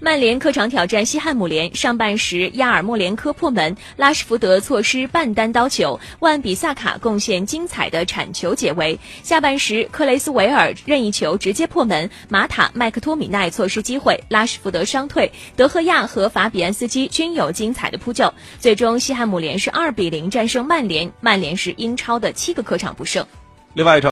曼联客场挑战西汉姆联上半时亚尔莫连科破门拉什福德错失半单刀球万比萨卡贡献精彩的铲球解围下半时克雷斯维尔任意球直接破门马塔麦克托米奈错失机会拉什福德伤退德赫亚和法比安斯基均有精彩的扑救最终西汉姆联是二比零战胜曼联曼联是英超的七个客场不胜。另外一场